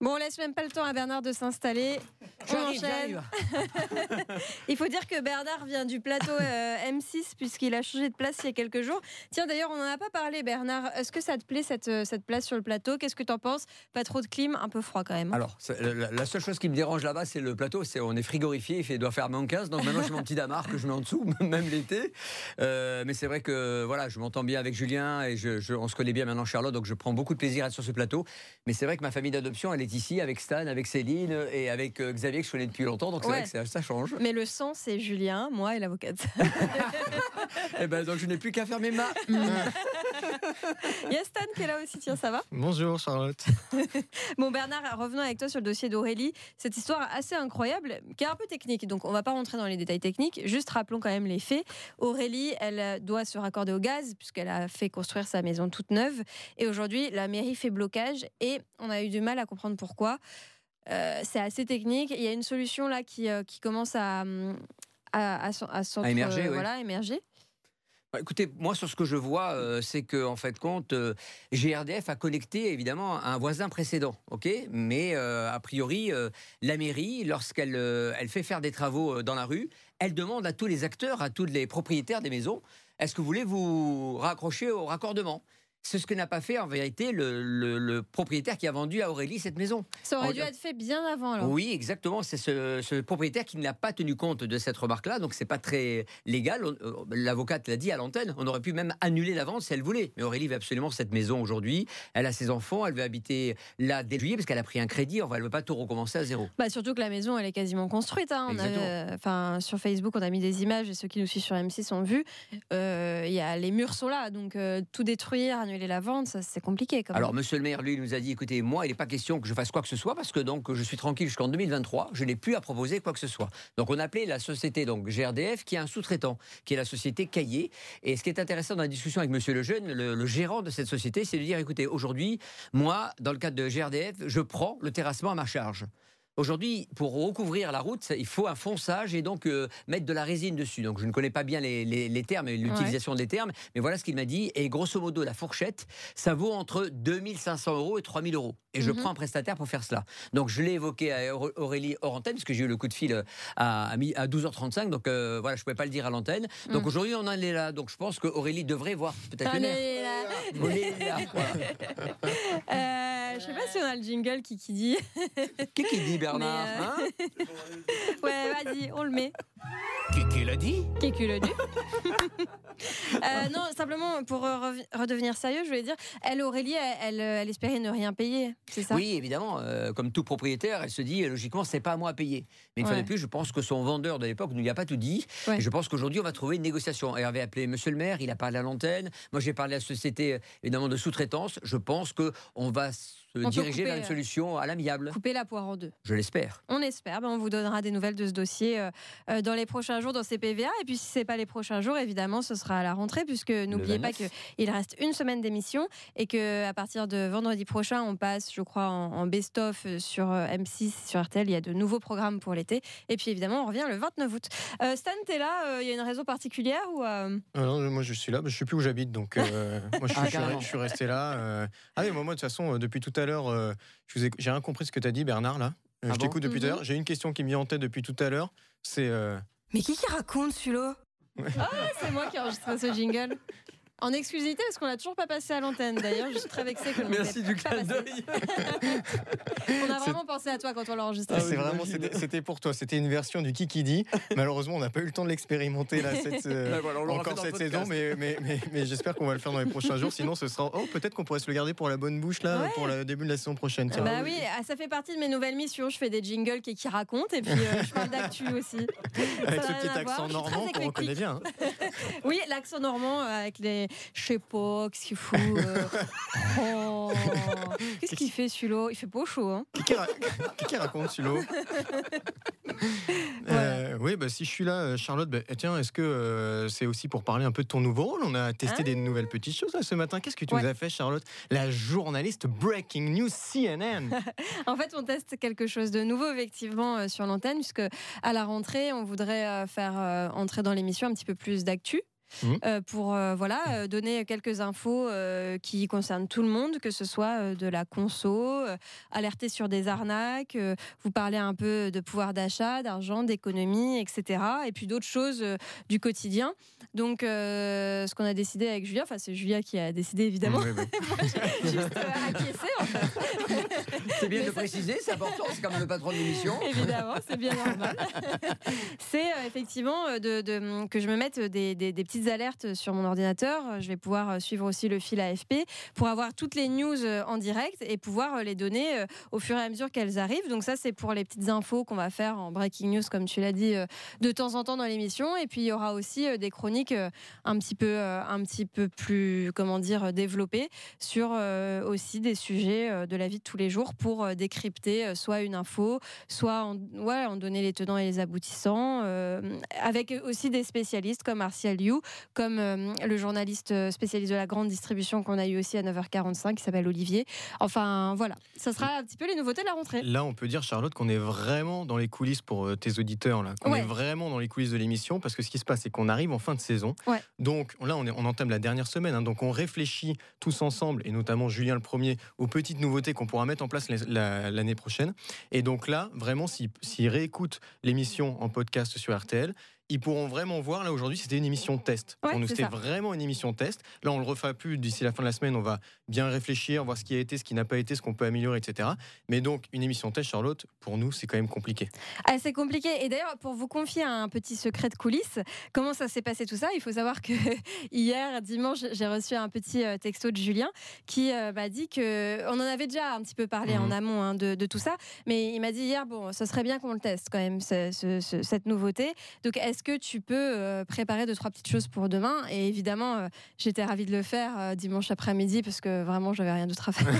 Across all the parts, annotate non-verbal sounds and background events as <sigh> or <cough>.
Bon, on laisse même pas le temps à Bernard de s'installer. On enchaîne. <laughs> il faut dire que Bernard vient du plateau euh, M6 puisqu'il a changé de place il y a quelques jours. Tiens, d'ailleurs, on n'en a pas parlé, Bernard. Est-ce que ça te plaît cette, euh, cette place sur le plateau? Qu'est-ce que tu en penses? Pas trop de clim, un peu froid quand même. hein Alors, la, la seule chose qui me dérange là-bas, c'est le plateau. C'est on est frigorifié, il doit faire moins 15. Donc maintenant, j'ai mon petit damar que je mets en dessous, <laughs> même l'été. Euh, mais c'est vrai que voilà, je m'entends bien avec Julien et je, je- on se connaît bien maintenant, Charlotte. Donc je prends beaucoup de plaisir à être sur ce plateau. Mais c'est vrai que ma famille d'adoption, elle est ici avec Stan, avec Céline et avec euh, Xavier que je connais depuis longtemps. Donc c'est Ouais. vrai que ça, ça change. Mais le sang, c'est Julien, moi et l'avocate. <laughs> et ben donc je n'ai plus qu'à faire mes mains. <laughs> <laughs> Il y a Stan qui est là aussi, tiens, ça va Bonjour Charlotte. <laughs> Bon, Bernard, revenons avec toi sur le dossier d'Aurélie. Cette histoire assez incroyable, qui est un peu technique, donc on va pas rentrer dans les détails techniques. Juste rappelons quand même les faits. Aurélie, elle euh, doit se raccorder au gaz, puisqu'elle a fait construire sa maison toute neuve. Et aujourd'hui, la mairie fait blocage et on a eu du mal à comprendre pourquoi. Euh, c'est assez technique. Il y a une solution là qui, euh, qui commence à, hum, à, à, s'en- à s'entre- émerger, oui. voilà, émerger. Bah, Écoutez, moi sur ce que je vois, euh, c'est que en fait compte, euh, GRDF a connecté évidemment un voisin précédent, ok? Mais euh, a priori, la mairie, lorsqu'elle elle fait faire des travaux dans la rue, elle demande à tous les acteurs, à tous les propriétaires des maisons, est-ce que vous voulez vous raccrocher au raccordement? C'est ce que n'a pas fait en vérité le, le- le propriétaire qui a vendu à Aurélie cette maison. Ça aurait dû être fait bien avant alors. Oui, exactement. C'est ce, ce propriétaire qui n'a pas tenu compte de cette remarque-là, donc c'est pas très légal. Euh, L'avocate l'a dit à l'antenne. On aurait pu même annuler la vente si elle voulait. Mais Aurélie veut absolument cette maison aujourd'hui. Elle a ses enfants, elle veut habiter là dès juillet parce qu'elle a pris un crédit. Enfin, elle veut pas tout recommencer à zéro. Bah, surtout que la maison, elle est quasiment construite. hein. On euh, enfin, sur Facebook, on a mis des images et ceux qui nous suivent sur M6 ont vu. Euh, y a, les murs sont là, donc euh, tout détruire, annuler la vente, c'est compliqué. Quand même. Alors, monsieur le maire, lui, nous a dit écoutez, moi, il n'est pas question que je fasse quoi que ce soit parce que donc je suis tranquille jusqu'en 2023. Je n'ai plus à proposer quoi que ce soit. Donc, on a appelé la société donc GRDF qui est un sous-traitant, qui est la société Caillé. Et ce qui est intéressant dans la discussion avec monsieur Lejeune, le, le gérant de cette société, c'est de dire écoutez, aujourd'hui, moi, dans le cadre de GRDF, je prends le terrassement à ma charge. Aujourd'hui, pour recouvrir la route, il faut un fonçage et donc euh, mettre de la résine dessus. Donc je ne connais pas bien les, les- les termes et l'utilisation des termes, mais voilà ce qu'il m'a dit. Et grosso modo, la fourchette, ça vaut entre 2500 euros et 3000 euros. Et je Mhm. prends un prestataire pour faire cela. Donc je l'ai évoqué à Aurélie hors antenne, parce que j'ai eu le coup de fil euh, à, à mi- à 12h35. Donc euh, voilà, je ne pouvais pas le dire à l'antenne. Donc Mhm. aujourd'hui, on en est là. Donc je pense qu'Aurélie devrait voir peut-être maire. Allez, là. Aurélie est là, voilà. <laughs> Euh, je sais pas si on a le jingle qui, qui dit. <laughs> Qui qui dit Bernard euh, hein <laughs> Ouais, vas-y, on le met. Qui l'a dit Qui le du <laughs> Euh, Non, simplement pour euh, redevenir sérieux, je voulais dire, elle, Aurélie, elle, elle, elle espérait ne rien payer, c'est ça? Oui, évidemment, euh, comme tout propriétaire, elle se dit logiquement, c'est pas à moi à payer. Mais une fois de plus, je pense que son vendeur de l'époque ne lui a pas tout dit. Ouais. Et je pense qu'aujourd'hui, on va trouver une négociation. Elle avait appelé Monsieur le maire, il a parlé à l'antenne. Moi, j'ai parlé à la société évidemment de sous-traitance. Je pense que on va se diriger vers une euh, solution à l'amiable. Couper la poire en deux. Je l'espère. On espère. Ben, on vous donnera des nouvelles de ce dossier euh, euh, dans les prochains jours dans ces PVA. Et puis, si c'est pas les prochains jours, évidemment, ce sera à la rentrée, puisque n'oubliez pas 29. qu'il reste une semaine d'émission et que à partir de vendredi prochain, on passe, je crois, en, en best-of sur euh, M6, sur RTL. Il y a de nouveaux programmes pour l'été. Et puis, évidemment, on revient le 29 août. Euh, Stan, t'es là euh, Il y a une raison particulière ou euh, Ah non, moi je suis là, je sais plus où j'habite, donc euh, <laughs> moi je suis, Ah, je suis- carrément. je suis resté là. euh. Ah oui, moi, moi, de toute façon, depuis tout à l'heure, euh, j'ai rien compris ce que tu as dit, Bernard, là. Euh, Ah je bon t'écoute depuis tout à Mhm. l'heure. J'ai une question qui me vient en tête depuis tout à l'heure. C'est. euh, Mais qui qui raconte celui-là Ah, c'est moi qui ai enregistré ce jingle. <laughs> En exclusivité, parce qu'on l'a toujours pas passé à l'antenne. D'ailleurs, je suis très vexée que l'on <laughs> Merci du clin d'œil. <laughs> On a vraiment pensé à toi quand on l'a enregistré. Ah c'est vraiment, c'était pour toi. C'était une version du Kiki dit. Malheureusement, on n'a pas eu le temps de l'expérimenter là cette, <laughs> euh, voilà, encore cette saison, mais, mais, mais, mais j'espère qu'on va le faire dans les prochains jours. Sinon, ce sera. Oh, peut-être qu'on pourrait se le garder pour la bonne bouche là, Ouais. pour le début de la saison prochaine. tiens. Bah oui, ah, ça fait partie de mes nouvelles missions. Je fais des jingles qui, qui racontent et puis euh, je parle d'actu aussi. Avec ça ce petit accent normand qu'on reconnaît bien. hein. Oui, l'accent normand euh, avec les. Je sais pas, qu'est-ce qu'il fout. euh, oh. <laughs> Qu'est-ce qu'il fait celui-là? Il fait pas chaud, hein Qui, qui raconte Sulo <laughs> Euh, oui, bah, si je suis là, euh, Charlotte, bah, tiens, est-ce que euh, c'est aussi pour parler un peu de ton nouveau rôle? On a testé Ah. des nouvelles petites choses là, ce matin. Qu'est-ce que tu Ouais. nous as fait, Charlotte? La journaliste Breaking News CNN. <laughs> En fait, on teste quelque chose de nouveau, effectivement, euh, sur l'antenne, puisque à la rentrée, on voudrait faire entrer dans l'émission un petit peu plus d'actu. Mhm. euh, pour euh, voilà euh, donner quelques infos euh, qui concernent tout le monde, que ce soit euh, de la conso, euh, alerter sur des arnaques, euh, vous parler un peu de pouvoir d'achat, d'argent, d'économie, etc. Et puis d'autres choses euh, du quotidien. Donc, euh, ce qu'on a décidé avec Julia, enfin c'est Julia qui a décidé évidemment, <laughs> juste euh, acquiescer en fait. C'est bien Mais de ça- préciser, c'est important, c'est quand même le patron de l'émission. <laughs> Évidemment, c'est bien normal. <laughs> c'est euh, effectivement de, de- que je me mette des, des- des alertes sur mon ordinateur. Euh, Je vais pouvoir euh, suivre aussi le fil AFP pour avoir toutes les news euh, en direct et pouvoir euh, les donner euh, au fur et à mesure qu'elles arrivent. Donc ça, c'est pour les petites infos qu'on va faire en breaking news, comme tu l'as dit, euh, de temps en temps dans l'émission. Et puis il y aura aussi euh, des chroniques euh, un petit peu, euh, un petit peu plus, comment dire, euh, développées sur euh, aussi des sujets euh, de la vie de tous les jours pour euh, décrypter euh, soit une info, soit en, ouais, donner les tenants et les aboutissants, euh, avec aussi des spécialistes comme Martial Liu, comme euh, le journaliste euh, spécialiste de la grande distribution qu'on a eu aussi à 9h45 qui s'appelle Olivier. Enfin voilà, ça sera un petit peu les nouveautés de la rentrée. Là, on peut dire, Charlotte, qu'on est vraiment dans les coulisses pour euh, tes auditeurs. Là, qu'on Ouais. est vraiment dans les coulisses de l'émission parce que ce qui se passe, c'est qu'on arrive en fin de saison. Ouais. Donc là, on, est, on entame la dernière semaine. hein, donc on réfléchit tous ensemble, et notamment Julien le premier, aux petites nouveautés qu'on pourra mettre en place la- l'année prochaine. Et donc là, vraiment, s'ils s'ils réécoutent l'émission en podcast sur RTL, ils pourront vraiment voir, là aujourd'hui, c'était une émission test. Ouais, Pour nous, c'était vraiment une émission test. Là, on le refera plus d'ici la fin de la semaine. On va bien réfléchir, voir ce qui a été, ce qui n'a pas été, ce qu'on peut améliorer, etc. Mais donc, une émission test, Charlotte, pour nous, c'est quand même compliqué. Ah, c'est compliqué. Et d'ailleurs, pour vous confier un petit secret de coulisses, comment ça s'est passé tout ça? Il faut savoir que <laughs> hier, dimanche, j'ai reçu un petit euh, texto de Julien qui euh, m'a dit que on en avait déjà un petit peu parlé Mhm. en amont hein, de, de tout ça, mais il m'a dit hier, bon, ce serait bien qu'on le teste quand même ce- ce- ce- cette nouveauté. Donc, est-ce que tu peux euh, préparer deux trois petites choses pour demain? Et évidemment, euh, j'étais ravie de le faire euh, dimanche après-midi parce que vraiment, j'avais rien d'autre à faire. <laughs>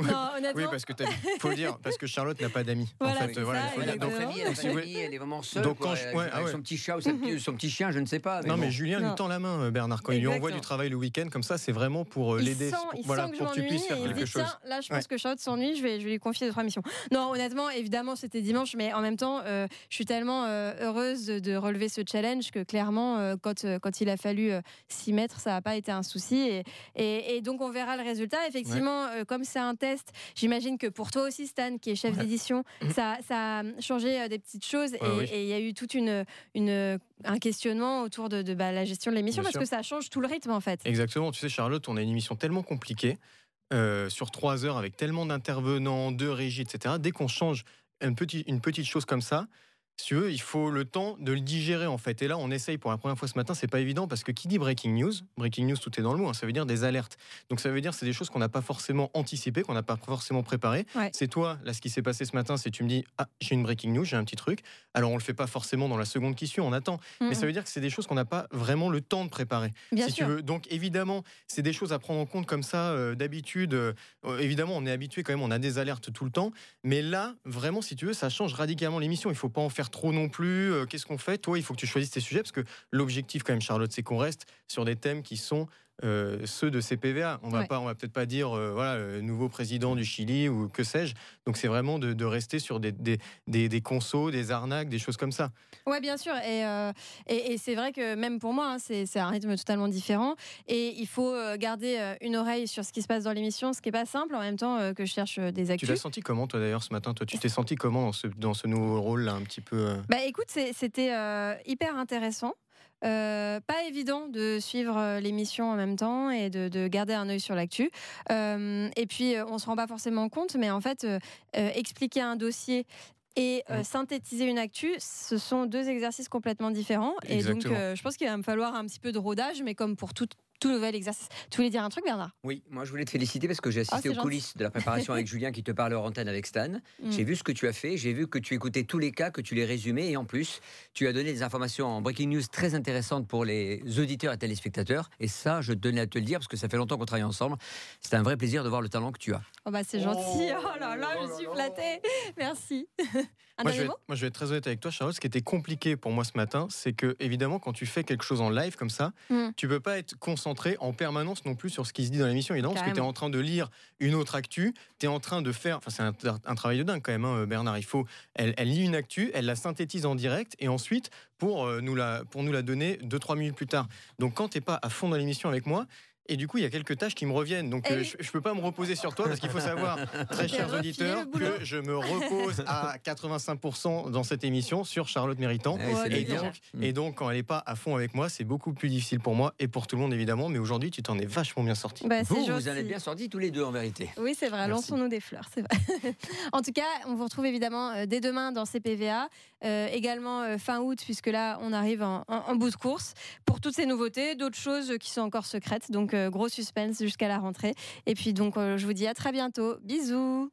non, <laughs> honnêtement. Oui, parce que t'as- faut le dire, parce que Charlotte n'a pas d'amis. Voilà, en fait, c'est voilà, ça, il faut le dire. Donc, elle, Si elle est vraiment seule. Donc, quoi, quand je- ouais, avec ah ouais. son petit chat ou son petit chien, je ne sais pas. non, bon. mais Julien Non. lui tend la main, euh, Bernard, quand il lui envoie du travail le week-end, comme ça, c'est vraiment pour euh, il l'aider, sent, pour- il voilà, sent que pour je que tu puisses faire quelque dit chose. tiens là je Ouais. pense que Charlotte s'ennuie je vais, je vais lui confier deux trois missions non honnêtement évidemment c'était dimanche mais en même temps euh, je suis tellement euh, heureuse de, relever ce challenge que clairement euh, quand, quand il a fallu s'y mettre ça n'a pas été un souci et, et, et donc on verra le résultat effectivement comme c'est un test j'imagine que pour toi aussi Stan qui est chef Ouais. d'édition Mhm. ça, ça a changé euh, des petites choses et il y a eu toute une, une un questionnement autour de, de, bah, la gestion de l'émission parce sûr. que ça change tout le rythme en fait Exactement. Tu sais, Charlotte, on a une émission tellement compliquée, euh, sur trois heures, avec tellement d'intervenants, de régies, etc. Dès qu'on change une petite, une petite chose comme ça, si tu veux, il faut le temps de le digérer en fait. Et là, on essaye pour la première fois ce matin, c'est pas évident parce que qui dit breaking news, breaking news, tout est dans le mot, hein, ça veut dire des alertes. Donc ça veut dire c'est des choses qu'on n'a pas forcément anticipées, qu'on n'a pas forcément préparées. Ouais. C'est toi, là, ce qui s'est passé ce matin, c'est tu me dis ah j'ai une breaking news, j'ai un petit truc. Alors on le fait pas forcément dans la seconde qui suit, on attend. Mais ça veut dire que c'est des choses qu'on n'a pas vraiment le temps de préparer bien si sûr tu veux. Donc évidemment, c'est des choses à prendre en compte comme ça euh, d'habitude. euh, euh, évidemment, on est habitué quand même, on a des alertes tout le temps. Mais là, vraiment, si tu veux, ça change radicalement l'émission. Il faut pas en faire trop non plus. Euh, Qu'est-ce qu'on fait? Toi, il faut que tu choisisses tes sujets parce que l'objectif quand même, Charlotte, c'est qu'on reste sur des thèmes qui sont euh, ceux de CPVA. On va Ouais. pas, on va peut-être pas dire euh, voilà le nouveau président du Chili ou que sais-je. Donc c'est vraiment de, de rester sur des, des, des, des consos, des arnaques, des choses comme ça. Ouais, bien sûr. Et, euh, et, et c'est vrai que même pour moi, hein, c'est un rythme totalement différent. Et il faut euh, garder euh, une oreille sur ce qui se passe dans l'émission, ce qui n'est pas simple en même temps euh, que je cherche euh, des Tu actus. l'as senti comment toi d'ailleurs ce matin? Toi, tu t'es senti comment dans ce, dans ce nouveau rôle là, un petit peu euh, Bah écoute, c'était euh, hyper intéressant. Euh, pas évident de suivre euh, l'émission en même temps et de, de garder un œil sur l'actu. Euh, et puis, on se rend pas forcément compte, mais en fait, euh, expliquer un dossier et euh, synthétiser une actu, ce sont deux exercices complètement différents. Et donc, euh, je pense qu'il va me falloir un petit peu de rodage, mais comme pour toute, tout nouvel exercice. Tu voulais dire un truc, Bernard? Oui, moi je voulais te féliciter parce que j'ai Ah, assisté aux gentil. coulisses de la préparation avec <laughs> Julien qui te parle hors antenne avec Stan. Mm. J'ai vu ce que tu as fait, j'ai vu que tu écoutais tous les cas, que tu les résumais et en plus, tu as donné des informations en breaking news très intéressantes pour les auditeurs et téléspectateurs. Et ça, je tenais à te le dire parce que ça fait longtemps qu'on travaille ensemble. C'est un vrai plaisir de voir le talent que tu as. Oh bah c'est Oh, gentil. Oh là là, oh je là suis là. flattée. Merci. <laughs> Un Moi je, vais, moi, je vais être très honnête avec toi, Charlotte. Ce qui était compliqué pour moi ce matin, c'est que, évidemment, quand tu fais quelque chose en live comme ça, Mm. tu peux pas être concentré en permanence non plus sur ce qui se dit dans l'émission, évidemment, parce que tu es Carrément. en train de lire une autre actu, tu es en train de faire. Enfin, c'est un, un travail de dingue quand même, hein, Bernard. Il faut. Elle, elle lit une actu, elle la synthétise en direct, et ensuite, pour, euh, nous, la, pour nous la donner 2-3 minutes plus tard. Donc, quand tu pas à fond dans l'émission avec moi, et du coup, il y a quelques tâches qui me reviennent. Donc, Eh euh, je ne peux pas me reposer sur toi parce qu'il faut savoir, <laughs> très chers auditeurs, que je me repose à <laughs> 85% dans cette émission sur Charlotte Méritant. Ouais, Et donc, Mm. et donc, quand elle n'est pas à fond avec moi, c'est beaucoup plus difficile pour moi et pour tout le monde, évidemment. Mais aujourd'hui, tu t'en es vachement bien sorti. Bah, Vous, vous en êtes bien sortis tous les deux en vérité. Oui, c'est vrai. Lançons-nous des fleurs, c'est vrai. <laughs> en tout cas, on vous retrouve évidemment euh, dès demain dans CPVA, euh, également euh, fin août, puisque là, on arrive en, en- en bout de course pour toutes ces nouveautés, d'autres choses qui sont encore secrètes. Donc, gros suspense jusqu'à la rentrée. Et puis, donc, euh, je vous dis à très bientôt. Bisous.